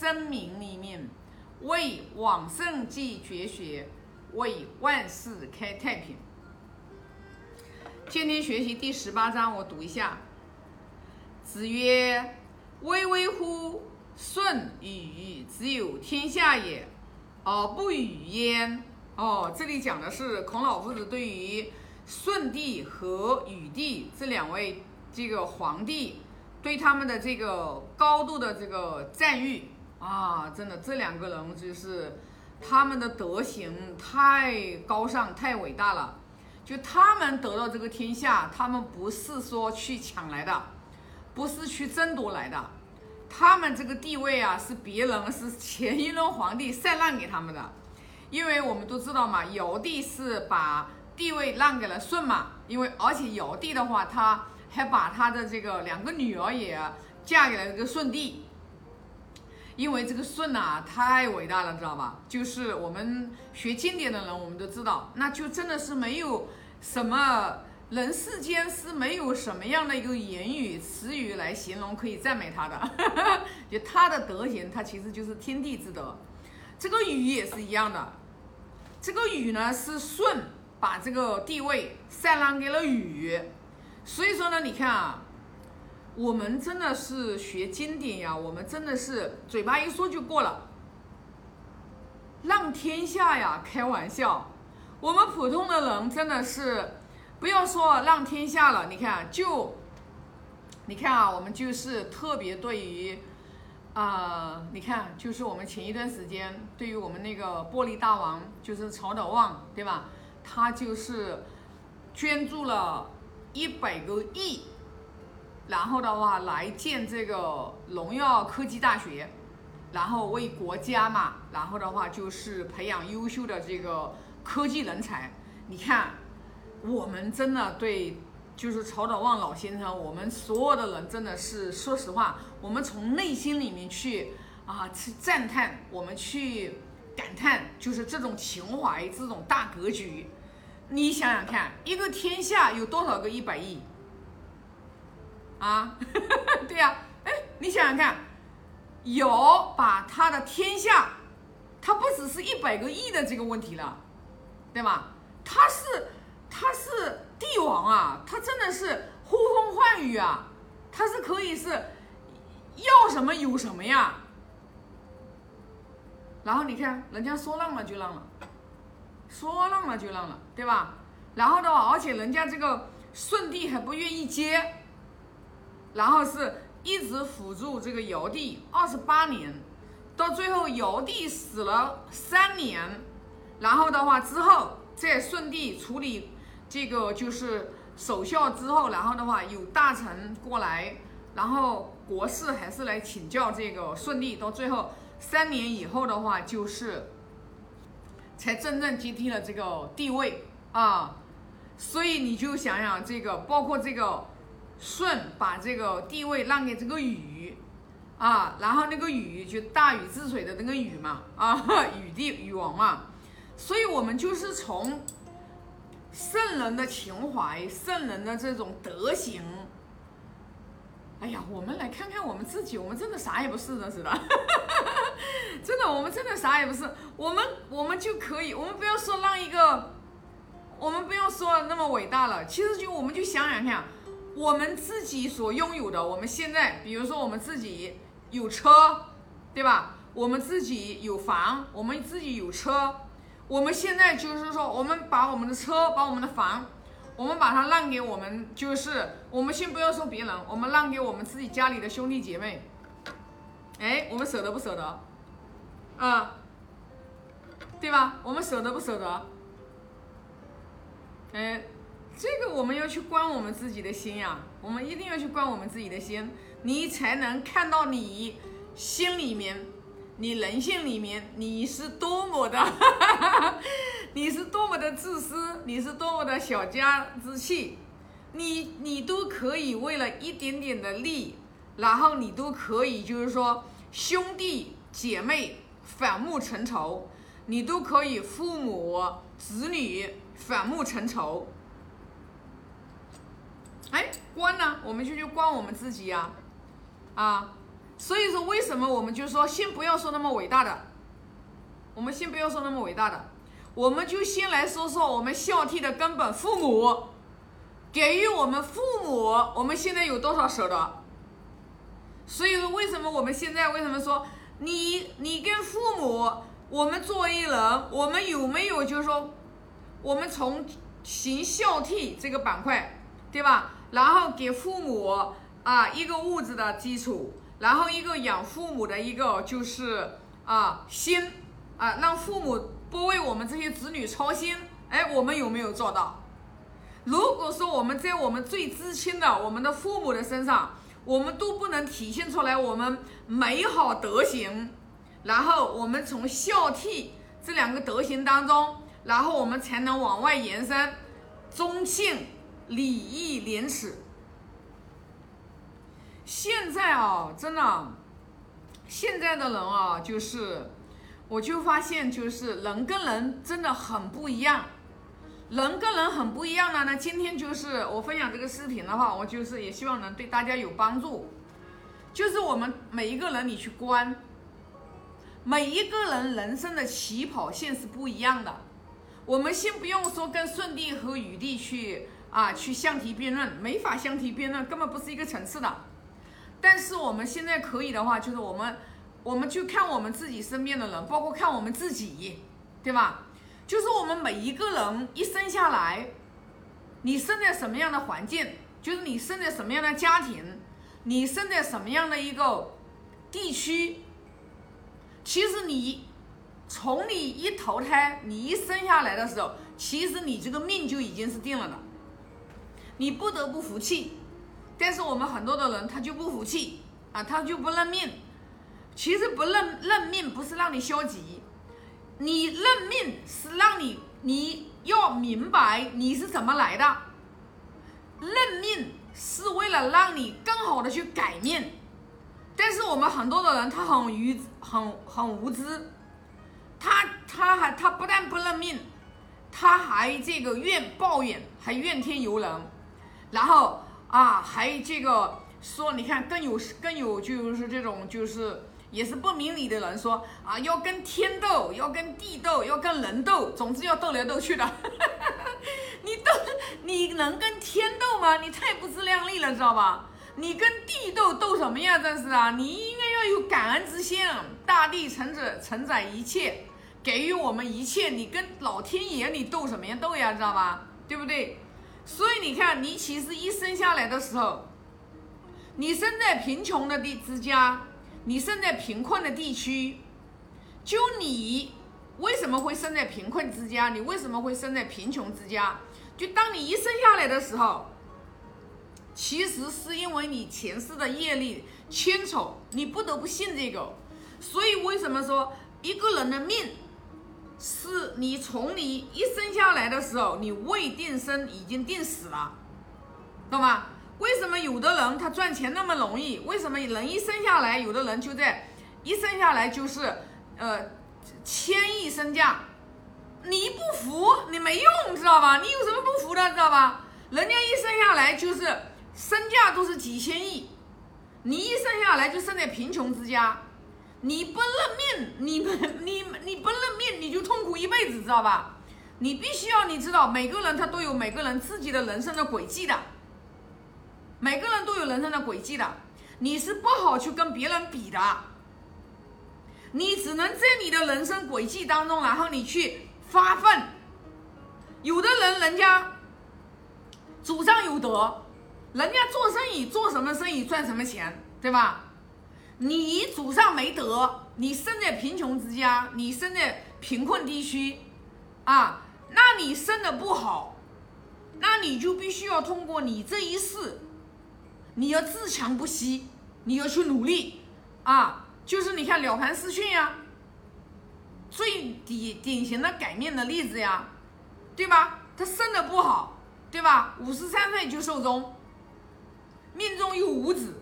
生命里面，为往圣继绝学，为万世开太平。今天学习第十八章，我读一下。子曰：“巍巍乎舜禹，之有天下也，而不与焉。”哦，这里讲的是孔老夫子对于舜帝和禹帝这两位这个皇帝对他们的这个高度的这个赞誉啊！真的，这两个人就是他们的德行太高尚、太伟大了。就他们得到这个天下，他们不是说去抢来的。不是去争夺来的，他们这个地位啊，是别人是前一轮皇帝禅让给他们的，因为我们都知道嘛，尧帝是把地位让给了舜嘛，因为而且尧帝的话，他还把他的这个两个女儿也嫁给了这个舜帝，因为这个舜呐太伟大了，知道吧？就是我们学经典的人，我们都知道，那就真的是没有什么。人世间是没有什么样的一个言语词语来形容可以赞美他的，就他的德行，他其实就是天地之德。这个禹也是一样的，这个禹呢是舜把这个地位禅让给了禹，所以说呢，你看啊，我们真的是学经典呀，我们真的是嘴巴一说就过了，让天下呀，开玩笑，我们普通的人真的是。不要说让天下了，你看，就，你看啊，我们就是特别对于，啊，你看，就是我们前一段时间对于我们那个玻璃大王，就是曹德旺，对吧？他就是捐助了一百个亿，然后的话来建这个荣耀科技大学，然后为国家嘛，然后的话就是培养优秀的这个科技人才，你看。我们真的对，就是曹德旺老先生，我们所有的人真的是，说实话，我们从内心里面去啊去赞叹，我们去感叹，就是这种情怀，这种大格局。你想想看，一个天下有多少个一百亿？啊，对呀，哎，你想想看，有把他的天下，他不只是一百个亿的这个问题了，对吧？他是。他是帝王啊，他真的是呼风唤雨啊，他是可以是要什么有什么呀。然后你看，人家说让了就让了，说让了就让了，对吧？然后的话，而且人家这个舜帝还不愿意接，然后是一直辅助这个尧帝二十八年，到最后尧帝死了三年，然后的话之后，在舜帝处理。这个就是守孝之后，然后的话有大臣过来，然后国事还是来请教这个舜帝，到最后三年以后的话，就是才真正接替了这个地位啊。所以你就想想这个，包括这个舜把这个地位让给这个禹啊，然后那个禹就大禹治水的那个禹嘛啊，禹帝禹王嘛。所以我们就是从。圣人的情怀，圣人的这种德行，哎呀，我们来看看我们自己，我们真的啥也不是的，是的，真的，我们真的啥也不是，我们我们就可以，我们不要说让一个，我们不要说那么伟大了，其实就我们就想想看，我们自己所拥有的，我们现在，比如说我们自己有车，对吧？我们自己有房，我们自己有车。我们现在就是说，我们把我们的车，把我们的房，我们把它让给我们，就是我们先不要说别人，我们让给我们自己家里的兄弟姐妹。哎，我们舍得不舍得？啊，对吧？我们舍得不舍得？哎，这个我们要去关我们自己的心呀，我们一定要去关我们自己的心，你才能看到你心里面。你人性里面，你是多么的，你是多么的自私，你是多么的小家之气，你你都可以为了一点点的利，然后你都可以就是说兄弟姐妹反目成仇，你都可以父母子女反目成仇。哎，关呢？我们就去关我们自己呀，啊。所以说，为什么我们就说先不要说那么伟大的，我们先不要说那么伟大的，我们就先来说说我们孝悌的根本，父母给予我们父母，我们现在有多少舍得？所以说，为什么我们现在为什么说你你跟父母，我们作为人，我们有没有就是说，我们从行孝悌这个板块，对吧？然后给父母啊一个物质的基础。然后一个养父母的一个就是啊心啊，让父母不为我们这些子女操心，哎，我们有没有做到？如果说我们在我们最知亲的我们的父母的身上，我们都不能体现出来我们美好德行，然后我们从孝悌这两个德行当中，然后我们才能往外延伸忠信礼义廉耻。现在啊，真的，现在的人啊，就是，我就发现，就是人跟人真的很不一样，人跟人很不一样的呢。今天就是我分享这个视频的话，我就是也希望能对大家有帮助。就是我们每一个人，你去观，每一个人人生的起跑线是不一样的。我们先不用说跟舜帝和禹帝去啊去相提并论，没法相提并论，根本不是一个层次的。但是我们现在可以的话，就是我们，我们去看我们自己身边的人，包括看我们自己，对吧？就是我们每一个人一生下来，你生在什么样的环境，就是你生在什么样的家庭，你生在什么样的一个地区，其实你从你一投胎，你一生下来的时候，其实你这个命就已经是定了的，你不得不服气。但是我们很多的人他就不服气啊，他就不认命。其实不认认命不是让你消极，你认命是让你你要明白你是怎么来的。认命是为了让你更好的去改命。但是我们很多的人他很愚很很无知，他他还他不但不认命，他还这个怨抱怨，还怨天尤人，然后。啊，还有这个说，你看更有更有就是这种就是也是不明理的人说啊，要跟天斗，要跟地斗，要跟人斗，总之要斗来斗去的。你斗，你能跟天斗吗？你太不自量力了，知道吧？你跟地斗斗什么呀？真是啊！你应该要有感恩之心，大地承载承载一切，给予我们一切。你跟老天爷你斗什么呀？斗呀，知道吧？对不对？你看，你其实一生下来的时候，你生在贫穷的地之家，你生在贫困的地区，就你为什么会生在贫困之家？你为什么会生在贫穷之家？就当你一生下来的时候，其实是因为你前世的业力牵扯，你不得不信这个。所以为什么说一个人的命？是你从你一生下来的时候，你未定生已经定死了，懂吗？为什么有的人他赚钱那么容易？为什么人一生下来，有的人就在一生下来就是呃千亿身价？你不服你没用，知道吧？你有什么不服的，知道吧？人家一生下来就是身价都是几千亿，你一生下来就生在贫穷之家。你不认命，你你你不认命，你就痛苦一辈子，知道吧？你必须要你知道，每个人他都有每个人自己的人生的轨迹的，每个人都有人生的轨迹的，你是不好去跟别人比的，你只能在你的人生轨迹当中，然后你去发奋。有的人人家祖上有德，人家做生意做什么生意赚什么钱，对吧？你祖上没德，你生在贫穷之家，你生在贫困地区，啊，那你生的不好，那你就必须要通过你这一世，你要自强不息，你要去努力，啊，就是你看了凡四训呀，最典典型的改命的例子呀，对吧？他生的不好，对吧？五十三岁就寿终，命中有五子。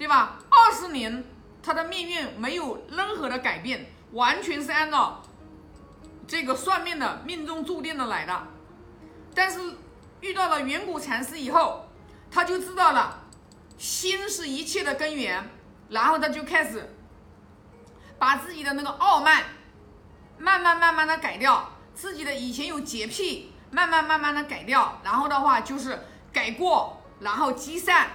对吧？二十年，他的命运没有任何的改变，完全是按照这个算命的命中注定的来的。但是遇到了远古禅师以后，他就知道了，心是一切的根源，然后他就开始把自己的那个傲慢慢慢慢慢的改掉，自己的以前有洁癖慢慢慢慢的改掉，然后的话就是改过，然后积善，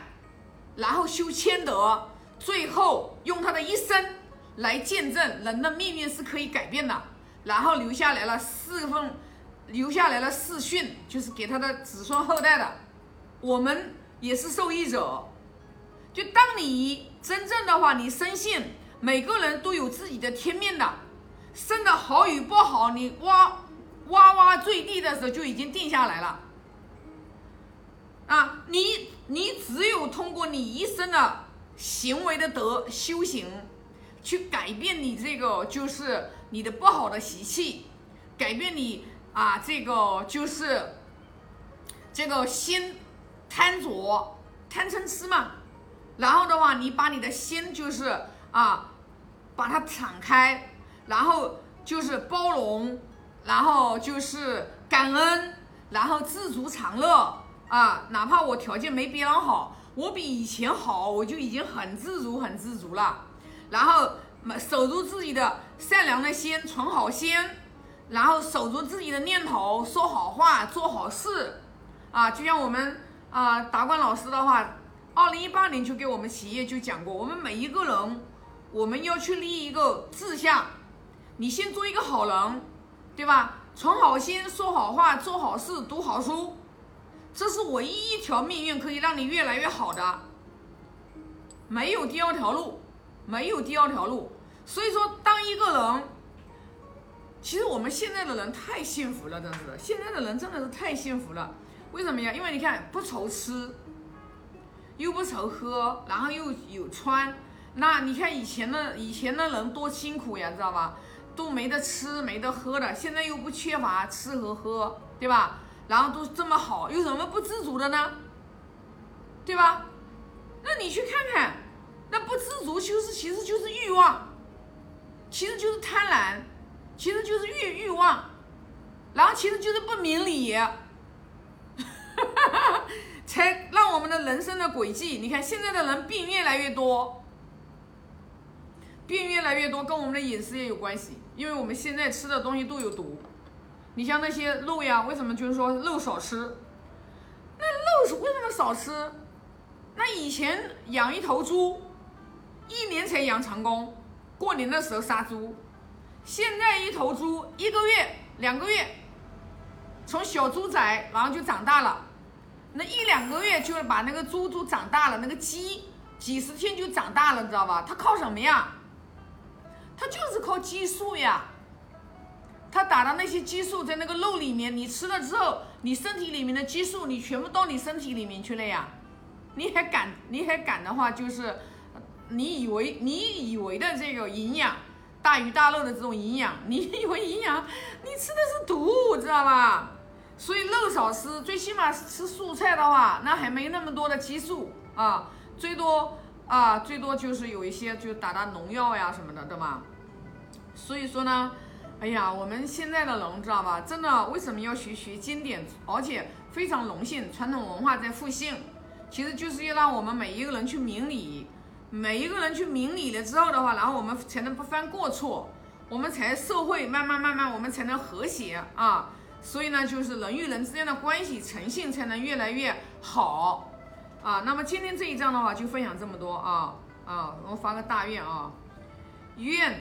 然后修谦德，最后用他的一生来见证人的命运是可以改变的，然后留下来了四份，留下来了四训，就是给他的子孙后代的，我们也是受益者。就当你真正的话，你深信每个人都有自己的天命的，生的好与不好，你哇哇哇坠地的时候就已经定下来了。啊，你你只有通过你一生的行为的德修行，去改变你这个就是你的不好的习气，改变你啊这个就是这个心贪着贪嗔痴嘛。然后的话，你把你的心就是啊，把它敞开，然后就是包容，然后就是感恩，然后知足常乐啊。哪怕我条件没别人好，我比以前好，我就已经很知足，很知足了。然后守住自己的善良的心，存好心，然后守住自己的念头，说好话，做好事啊。就像我们啊，达观老师的话。二零一八年就给我们企业就讲过，我们每一个人，我们要去立一个志向，你先做一个好人，对吧？存好心，说好话，做好事，读好书，这是唯一一条命运可以让你越来越好的，没有第二条路，没有第二条路。所以说，当一个人，其实我们现在的人太幸福了，真是，现在的人真的是太幸福了。为什么呀？因为你看，不愁吃。又不愁喝，然后又有穿，那你看以前的以前的人多辛苦呀，知道吧？都没得吃没得喝的，现在又不缺乏吃和喝，对吧？然后都这么好，有什么不知足的呢？对吧？那你去看看，那不知足就是其实就是欲望，其实就是贪婪，其实就是欲欲望，然后其实就是不明理。才让我们的人生的轨迹，你看现在的人病越来越多，病越来越多，跟我们的饮食也有关系，因为我们现在吃的东西都有毒。你像那些肉呀，为什么就是说肉少吃？那肉是为什么少吃？那以前养一头猪，一年才养成功，过年的时候杀猪。现在一头猪一个月、两个月，从小猪仔，然后就长大了。那一两个月就把那个猪都长大了，那个鸡几十天就长大了，你知道吧？它靠什么呀？它就是靠激素呀。它打的那些激素在那个肉里面，你吃了之后，你身体里面的激素你全部到你身体里面去了呀。你还敢？你还敢的话，就是你以为你以为的这个营养，大鱼大肉的这种营养，你以为营养，你吃的是毒，知道吧？所以肉少吃，最起码吃素菜的话，那还没那么多的激素啊，最多啊，最多就是有一些就打打农药呀什么的，对吧？所以说呢，哎呀，我们现在的人知道吧？真的为什么要学学经典？而且非常荣幸，传统文化在复兴，其实就是要让我们每一个人去明理，每一个人去明理了之后的话，然后我们才能不犯过错，我们才社会慢慢慢慢我们才能和谐啊。所以呢，就是人与人之间的关系诚信才能越来越好啊。那么今天这一章的话，就分享这么多啊啊！我发个大愿啊，愿。